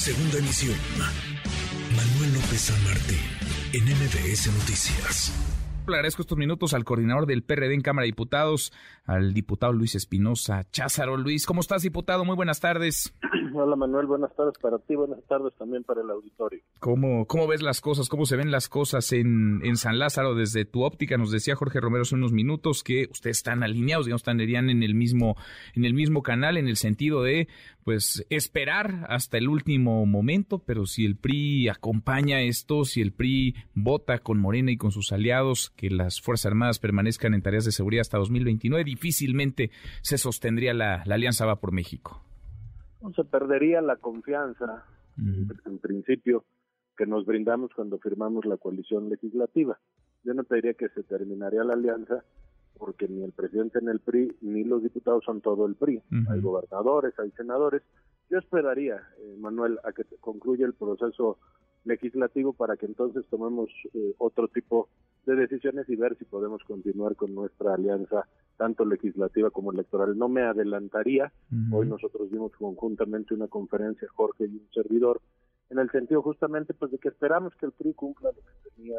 Segunda emisión. Manuel López San Martín, en MBS Noticias. Le agradezco estos minutos al coordinador del PRD en Cámara de Diputados, al diputado Luis Espinosa Cházaro. Luis, ¿cómo estás, diputado? Muy buenas tardes. Hola Manuel, buenas tardes para ti, buenas tardes también para el auditorio. ¿Cómo, cómo ves las cosas? ¿Cómo se ven las cosas en, en San Lázaro desde tu óptica? Nos decía Jorge Romero hace unos minutos que ustedes están alineados, digamos, estarían en el mismo, en el mismo canal, en el sentido de pues esperar hasta el último momento, pero si el PRI acompaña esto, si el PRI vota con Morena y con sus aliados que las Fuerzas Armadas permanezcan en tareas de seguridad hasta 2029, difícilmente se sostendría la, la Alianza Va por México no se perdería la confianza, en principio, que nos brindamos cuando firmamos la coalición legislativa. Yo no te diría que se terminaría la alianza, porque ni el presidente en el PRI ni los diputados son todo el PRI. Hay gobernadores, hay senadores. Yo esperaría, eh, Manuel, a que concluya el proceso legislativo para que entonces tomemos eh, otro tipo de decisiones y ver si podemos continuar con nuestra alianza tanto legislativa como electoral. No me adelantaría, hoy nosotros dimos conjuntamente una conferencia, Jorge y un servidor, en el sentido justamente pues de que esperamos que el PRI cumpla lo que tenía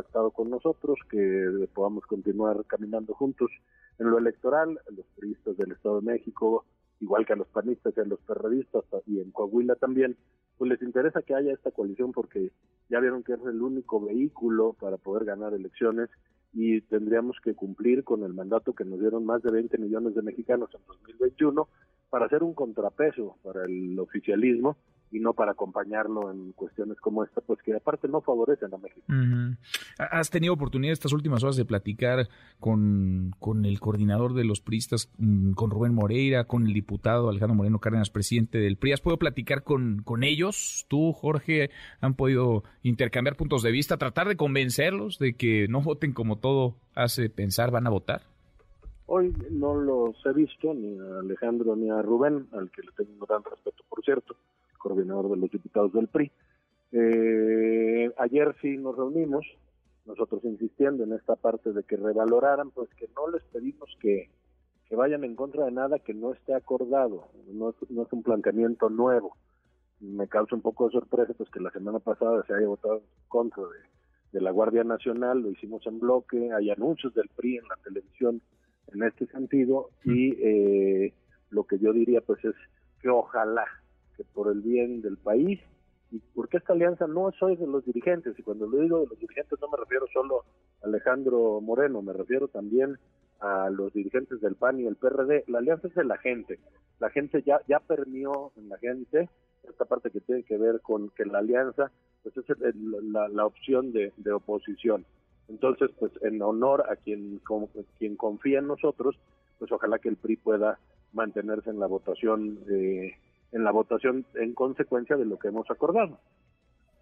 pactado con nosotros, que podamos continuar caminando juntos. En lo electoral, los turistas del Estado de México, igual que a los panistas y a los perredistas y en Coahuila también, pues les interesa que haya esta coalición porque ya vieron que es el único vehículo para poder ganar elecciones y tendríamos que cumplir con el mandato que nos dieron más de 20 millones de mexicanos en 2021 para hacer un contrapeso para el oficialismo y no para acompañarlo en cuestiones como esta, pues que aparte no favorecen a México. ¿Has tenido oportunidad estas últimas horas de platicar con, con el coordinador de los priistas, mm, con Rubén Moreira, con el diputado Alejandro Moreno Cárdenas, presidente del PRI? ¿Has podido platicar con, con ellos? ¿Tú, Jorge, han podido intercambiar puntos de vista, tratar de convencerlos de que no voten como todo hace pensar van a votar? Hoy no los he visto, ni a Alejandro ni a Rubén, al que le tengo gran respeto, por cierto coordinador de los diputados del PRI. Eh, ayer sí nos reunimos, nosotros insistiendo en esta parte de que revaloraran, pues que no les pedimos que, que vayan en contra de nada que no esté acordado, no es, no es un planteamiento nuevo. Me causa un poco de sorpresa pues que la semana pasada se haya votado en contra de la Guardia Nacional, lo hicimos en bloque, hay anuncios del PRI en la televisión en este sentido y eh, lo que yo diría pues es que ojalá por el bien del país y porque esta alianza no soy de los dirigentes y cuando lo digo de los dirigentes no me refiero solo a Alejandro Moreno, me refiero también a los dirigentes del PAN y el PRD, la alianza es de la gente, la gente ya ya permió en la gente esta parte que tiene que ver con que la alianza pues es la, la, opción de, de, oposición. Entonces, pues en honor a quien, quien confía en nosotros, pues ojalá que el PRI pueda mantenerse en la votación eh, en la votación en consecuencia de lo que hemos acordado.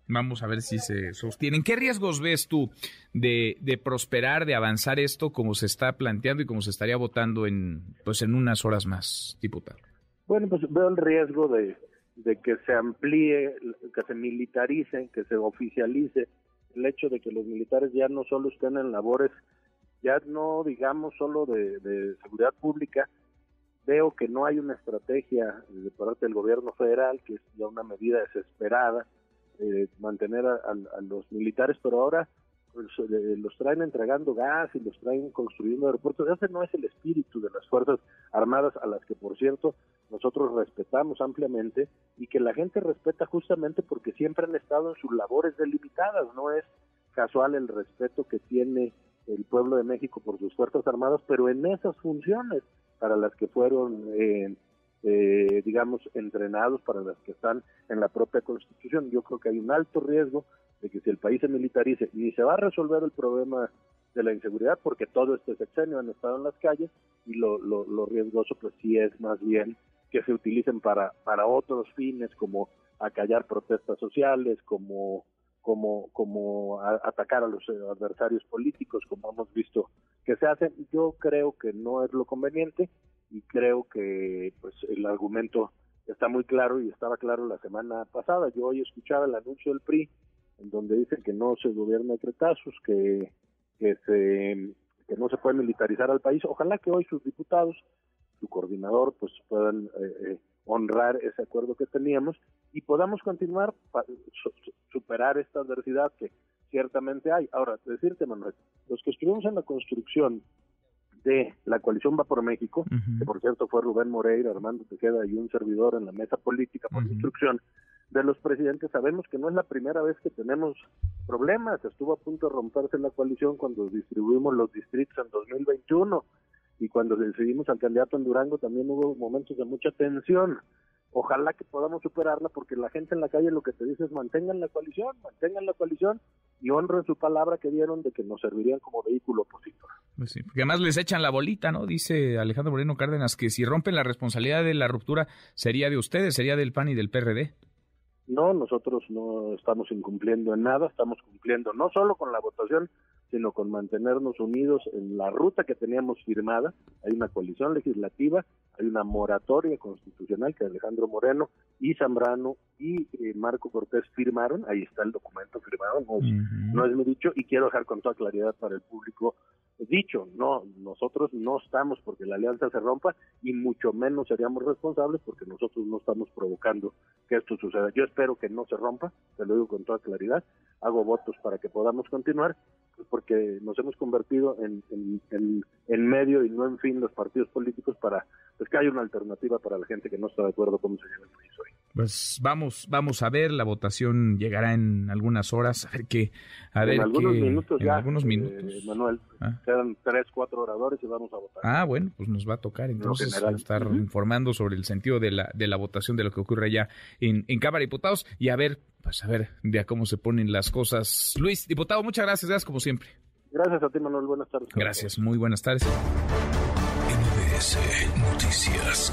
Vamos a ver si se sostienen. ¿Qué riesgos ves tú de, de, prosperar, de avanzar esto como se está planteando y como se estaría votando en, pues en unas horas más, diputado? Bueno, pues veo el riesgo de, de que se amplíe, que se militarice, que se oficialice el hecho de que los militares ya no solo estén en labores, ya no digamos solo de, seguridad pública, Veo que no hay una estrategia de parte del gobierno federal, que es ya una medida desesperada, eh, mantener a, los militares, pero ahora pues, eh, los traen entregando gas y los traen construyendo aeropuertos. Ese no es el espíritu de las Fuerzas Armadas, a las que, por cierto, nosotros respetamos ampliamente y que la gente respeta justamente porque siempre han estado en sus labores delimitadas. No es casual el respeto que tiene el pueblo de México por sus Fuerzas Armadas, pero en esas funciones para las que fueron, eh, eh, digamos, entrenados, para las que están en la propia Constitución. Yo creo que hay un alto riesgo de que si el país se militarice, ni se va a resolver el problema de la inseguridad, porque todo este sexenio han estado en las calles, y lo, lo, lo riesgoso pues sí es más bien que se utilicen para, para otros fines, como acallar protestas sociales, como como, como atacar a los adversarios políticos, como hemos visto que se hace. Yo creo que no es lo conveniente y creo que pues el argumento está muy claro y estaba claro la semana pasada. Yo hoy escuchaba el anuncio del PRI en donde dicen que no se gobierna de cretazos, que, que, se, que no se puede militarizar al país. Ojalá que hoy sus diputados, su coordinador, pues puedan eh, eh, honrar ese acuerdo que teníamos y podamos continuar para superar esta adversidad que ciertamente hay. Ahora, decirte, Manuel, los que estuvimos en la construcción de la coalición Va por México, que por cierto fue Rubén Moreira, Armando Tejeda y un servidor en la mesa política por instrucción de los presidentes, sabemos que no es la primera vez que tenemos problemas. Estuvo a punto de romperse la coalición cuando distribuimos los distritos en 2021 y cuando decidimos al candidato en Durango también hubo momentos de mucha tensión. Ojalá que podamos superarla porque la gente en la calle lo que te dice es mantengan la coalición, mantengan la coalición y honren su palabra que dieron de que nos servirían como vehículo opositor. Pues sí, porque además les echan la bolita, ¿no? Dice Alejandro Moreno Cárdenas que si rompen la responsabilidad de la ruptura sería de ustedes, sería del PAN y del PRD. No, nosotros no estamos incumpliendo en nada, estamos cumpliendo no solo con la votación, sino con mantenernos unidos en la ruta que teníamos firmada. Hay una coalición legislativa, hay una moratoria constitucional que Alejandro Moreno y Zambrano y eh, Marco Cortés firmaron, ahí está el documento firmado, no es, no es mi dicho, y quiero dejar con toda claridad para el público dicho, no, nosotros no estamos porque la alianza se rompa y mucho menos seríamos responsables porque nosotros no estamos provocando que esto suceda. Yo espero que no se rompa, te lo digo con toda claridad, hago votos para que podamos continuar, porque nos hemos convertido en, en, en, medio y no en fin los partidos políticos para pues que haya una alternativa para la gente que no está de acuerdo con cómo se lleva el país hoy. Pues vamos, vamos a ver, la votación llegará en algunas horas, a ver qué, a ver en algunos minutos en algunos eh, minutos. Manuel, ah. quedan tres, cuatro oradores y vamos a votar. Ah, bueno, pues nos va a tocar entonces estar informando sobre el sentido de la, de la votación de lo que ocurre allá en, en Cámara de Diputados y a ver, pues a ver de cómo se ponen las cosas. Luis, diputado, muchas gracias, gracias como siempre. Gracias a ti, Manuel, buenas tardes. Gracias, muy buenas tardes. NBS Noticias.